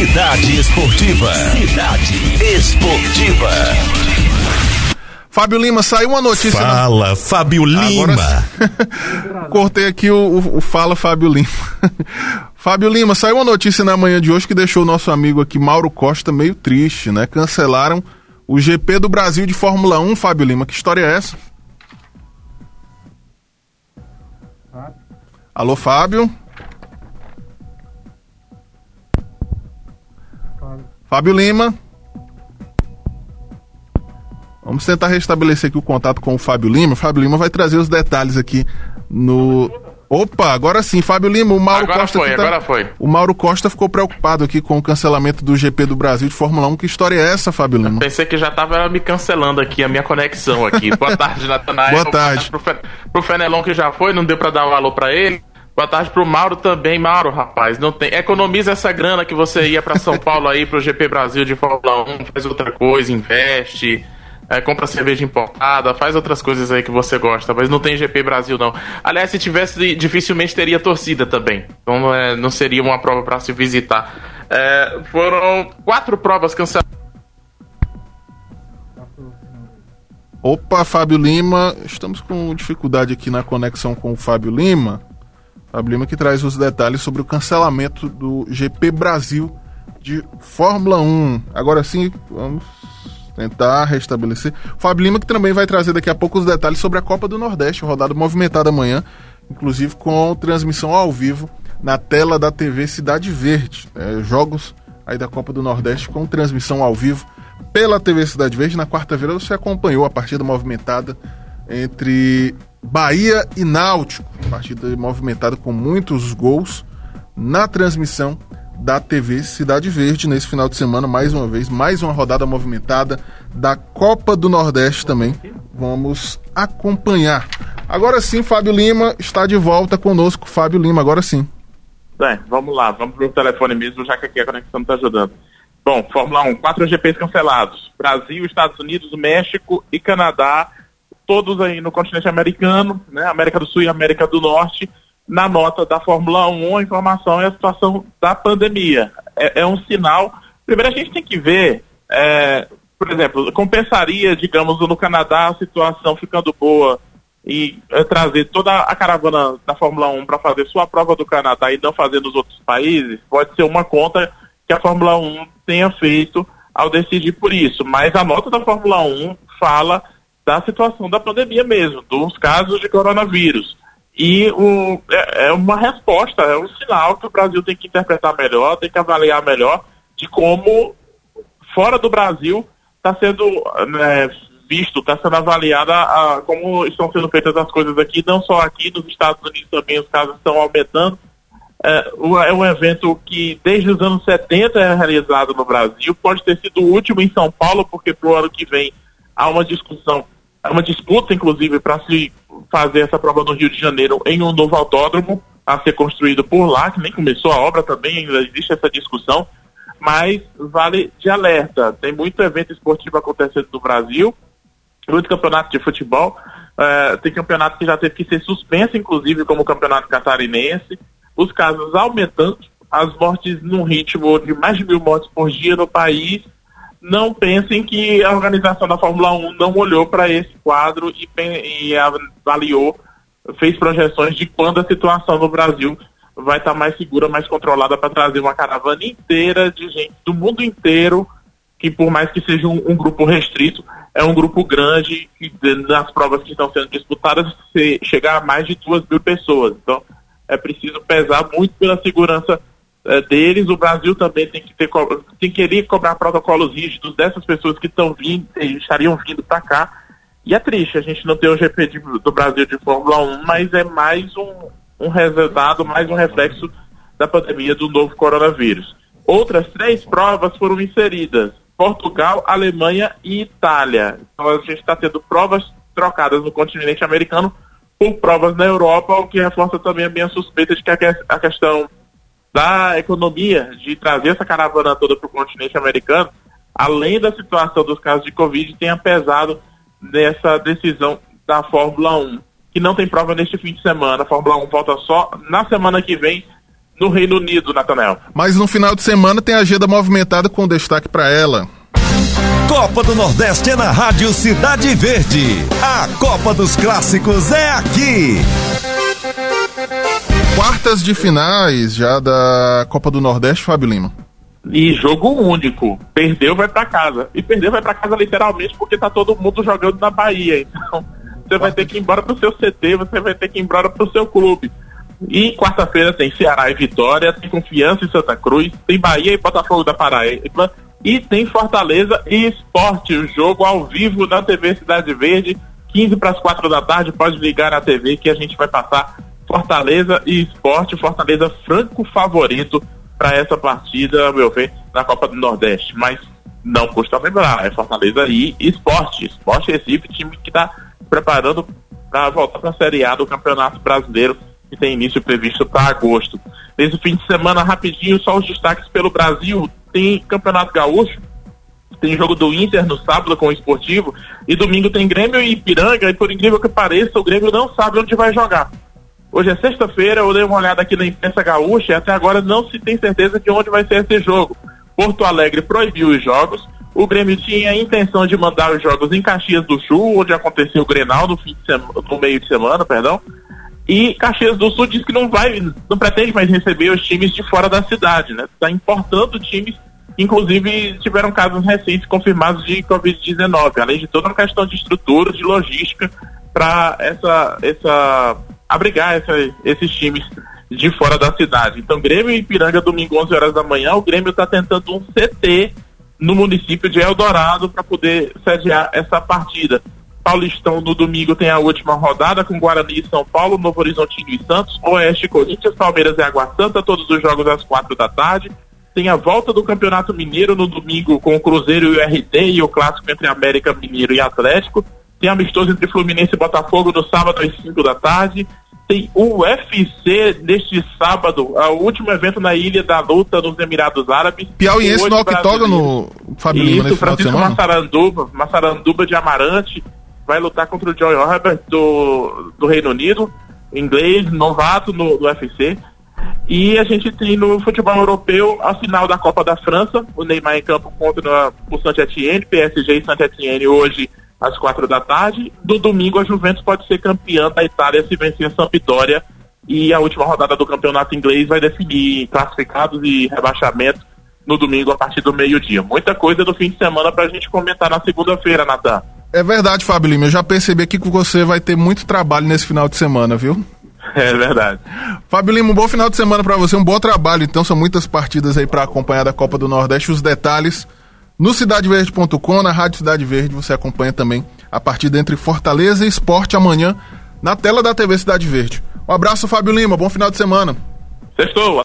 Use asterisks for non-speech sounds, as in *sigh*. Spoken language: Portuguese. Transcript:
Cidade Esportiva. Cidade Esportiva. Fábio Lima, saiu uma notícia. Fala, Fábio Lima. *laughs* Cortei aqui o, o, o, Fala Fábio Lima. *laughs* Fábio Lima, saiu uma notícia na manhã de hoje que deixou o nosso amigo aqui, Mauro Costa, meio triste, né? Cancelaram o GP do Brasil de Fórmula 1, Fábio Lima. Que história é essa? Alô, Fábio? Fábio Lima? Vamos tentar restabelecer aqui o contato com o Fábio Lima. O Fábio Lima vai trazer os detalhes aqui no. Opa, agora sim, Fábio Lima, o Mauro agora Costa. Foi, tá... agora foi. O Mauro Costa ficou preocupado aqui com o cancelamento do GP do Brasil de Fórmula 1. Que história é essa, Fábio Lima? Eu pensei que já estava me cancelando aqui a minha conexão aqui. Boa *laughs* tarde, Natanael. Boa tarde. Pro, Fe... pro Fenelon que já foi, não deu para dar um alô para ele. Boa tarde pro Mauro também. Mauro, rapaz, não tem. Economiza essa grana que você ia para São Paulo aí pro GP Brasil de Fórmula 1, faz outra coisa, investe é, compra cerveja importada, faz outras coisas aí que você gosta, mas não tem GP Brasil não. Aliás, se tivesse, dificilmente teria torcida também. Então não, é, não seria uma prova para se visitar. É, foram quatro provas canceladas. Opa, Fábio Lima, estamos com dificuldade aqui na conexão com o Fábio Lima. Fábio Lima que traz os detalhes sobre o cancelamento do GP Brasil de Fórmula 1. Agora sim, vamos tentar restabelecer. Fábio Lima que também vai trazer daqui a pouco os detalhes sobre a Copa do Nordeste, rodada movimentada amanhã, inclusive com transmissão ao vivo na tela da TV Cidade Verde. É, jogos aí da Copa do Nordeste com transmissão ao vivo pela TV Cidade Verde. Na quarta-feira você acompanhou a partida movimentada entre Bahia e Náutico. Partida movimentada com muitos gols na transmissão da TV Cidade Verde nesse final de semana, mais uma vez, mais uma rodada movimentada da Copa do Nordeste também. Vamos acompanhar. Agora sim, Fábio Lima está de volta conosco. Fábio Lima, agora sim. É, vamos lá, vamos pro telefone mesmo, já que aqui a conexão está ajudando. Bom, Fórmula 1, quatro GPs cancelados. Brasil, Estados Unidos, México e Canadá, todos aí no continente americano, né? América do Sul e América do Norte na nota da Fórmula 1 a informação é a situação da pandemia. É, é um sinal. Primeiro, a gente tem que ver, é, por exemplo, compensaria, digamos, no Canadá a situação ficando boa e é, trazer toda a caravana da Fórmula 1 para fazer sua prova do Canadá e não fazer nos outros países, pode ser uma conta que a Fórmula 1 tenha feito ao decidir por isso. Mas a nota da Fórmula 1 fala da situação da pandemia mesmo, dos casos de coronavírus. E é, é, uma resposta, é um sinal que o Brasil tem que interpretar melhor, tem que avaliar melhor de como, fora do Brasil, está sendo né, visto, está sendo avaliada a, como estão sendo feitas as coisas aqui, não só aqui, nos Estados Unidos também os casos estão aumentando. É, é um evento que desde os anos 70 é realizado no Brasil, pode ter sido o último em São Paulo, porque para o ano que vem há uma discussão, há uma disputa, inclusive, para se fazer essa prova no Rio de Janeiro em um novo autódromo a ser construído por lá, que nem começou a obra também, ainda existe essa discussão, mas vale de alerta. Tem muito evento esportivo acontecendo no Brasil, muito campeonato de futebol, uh, tem campeonato que já teve que ser suspenso, inclusive como o campeonato catarinense, os casos aumentando, as mortes num ritmo de mais de mil mortes por dia no país, não pensem que a organização da Fórmula 1 não olhou para esse quadro e, e, avaliou, fez projeções de quando a situação no Brasil vai estar tá mais segura, mais controlada para trazer uma caravana inteira de gente do mundo inteiro, que por mais que seja um, um grupo restrito, é um grupo grande que nas provas que estão sendo disputadas se, chegar a mais de duas mil pessoas. Então é preciso pesar muito pela segurança é, deles, o Brasil também tem que ter tem que querer cobrar protocolos rígidos dessas pessoas que estão vindo, estariam vindo para cá. E é triste a gente não ter o GP de, do Brasil de Fórmula 1, mas é mais um, um resultado, mais um reflexo da pandemia do novo coronavírus. Outras três provas foram inseridas: Portugal, Alemanha e Itália. Então a gente está tendo provas trocadas no continente americano por provas na Europa, o que reforça também a minha suspeita de que a questão da economia de trazer essa caravana toda para o continente americano, além da situação dos casos de Covid, tenha pesado nessa decisão da Fórmula 1, que não tem prova neste fim de semana. A Fórmula 1 volta só na semana que vem, no Reino Unido, Natanel. Mas no final de semana tem agenda movimentada com destaque para ela. Copa do Nordeste é na Rádio Cidade Verde. A Copa dos Clássicos é aqui. Quartas de finais já da Copa do Nordeste, Fábio Lima. E jogo único. Perdeu, vai para casa. E perdeu, vai para casa literalmente porque tá todo mundo jogando na Bahia. Então, *laughs* você vai ter que ir embora pro seu CT, você vai ter que ir embora pro seu clube. E quarta-feira tem Ceará e Vitória, tem Confiança em Santa Cruz, tem Bahia e Botafogo da Paraíba e tem Fortaleza e Esporte, o jogo ao vivo na TV Cidade Verde, 15 para as 4 da tarde, pode ligar na TV que a gente vai passar Fortaleza e Esporte, Fortaleza franco favorito para essa partida, meu ver, na Copa do Nordeste, mas não custa lembrar, é Fortaleza e Esporte, Esporte Recife, time que está preparando para voltar para a Série A do Campeonato Brasileiro que tem início previsto para agosto. Nesse fim de semana, rapidinho, só os destaques pelo Brasil. Tem Campeonato Gaúcho, tem jogo do Inter no sábado com o Esportivo, e domingo tem Grêmio e Ipiranga, e por incrível que pareça, o Grêmio não sabe onde vai jogar. Hoje é sexta-feira, eu dei uma olhada aqui na imprensa gaúcha e até agora não se tem certeza de onde vai ser esse jogo. Porto Alegre proibiu os jogos, o Grêmio tinha a intenção de mandar os jogos em Caxias do Sul, onde aconteceu o Grenal no, semana, no meio de semana, perdão, e Caxias do Sul diz que não vai, não pretende mais receber os times de fora da cidade, né? Está importando times, inclusive tiveram casos recentes confirmados de Covid-19, além de toda uma questão de estrutura, de logística para essa, essa abrigar essa, esses times de fora da cidade. Então, Grêmio e Ipiranga, domingo, 11 horas da manhã, o Grêmio está tentando um CT no município de Eldorado para poder sediar essa partida. Paulistão no domingo tem a última rodada com Guarani e São Paulo, Novo Horizontino e Santos, Oeste Corinthians, Palmeiras e Água Santa, todos os jogos às quatro da tarde. Tem a volta do Campeonato Mineiro no domingo com o Cruzeiro e o RD e o clássico entre América Mineiro e Atlético. Tem amistoso entre Fluminense e Botafogo no sábado às 5 da tarde. Tem o UFC neste sábado, o último evento na Ilha da Luta nos Emirados Árabes. Piauiense no octógono, Fabio Isso, Francisco Massaranduba, Massaranduba de Amarante vai lutar contra o John Herbert do, do Reino Unido, inglês, novato no, no UFC. E a gente tem no futebol europeu a final da Copa da França, o Neymar em campo contra o Saint-Etienne, PSG e Saint-Etienne hoje às quatro da tarde. Do domingo a Juventus pode ser campeã da Itália se vencer a Sampdoria e a última rodada do campeonato inglês vai definir classificados e rebaixamento no domingo a partir do meio-dia. Muita coisa do fim de semana para a gente comentar na segunda-feira, Natan. É verdade, Fábio Lima. Eu já percebi aqui que você vai ter muito trabalho nesse final de semana, viu? É verdade. Fábio Lima, um bom final de semana para você, um bom trabalho. Então, são muitas partidas aí para acompanhar da Copa do Nordeste. Os detalhes no cidadeverde.com, na Rádio Cidade Verde, você acompanha também a partida entre Fortaleza e Esporte amanhã na tela da TV Cidade Verde. Um abraço, Fábio Lima. Bom final de semana. Sextou.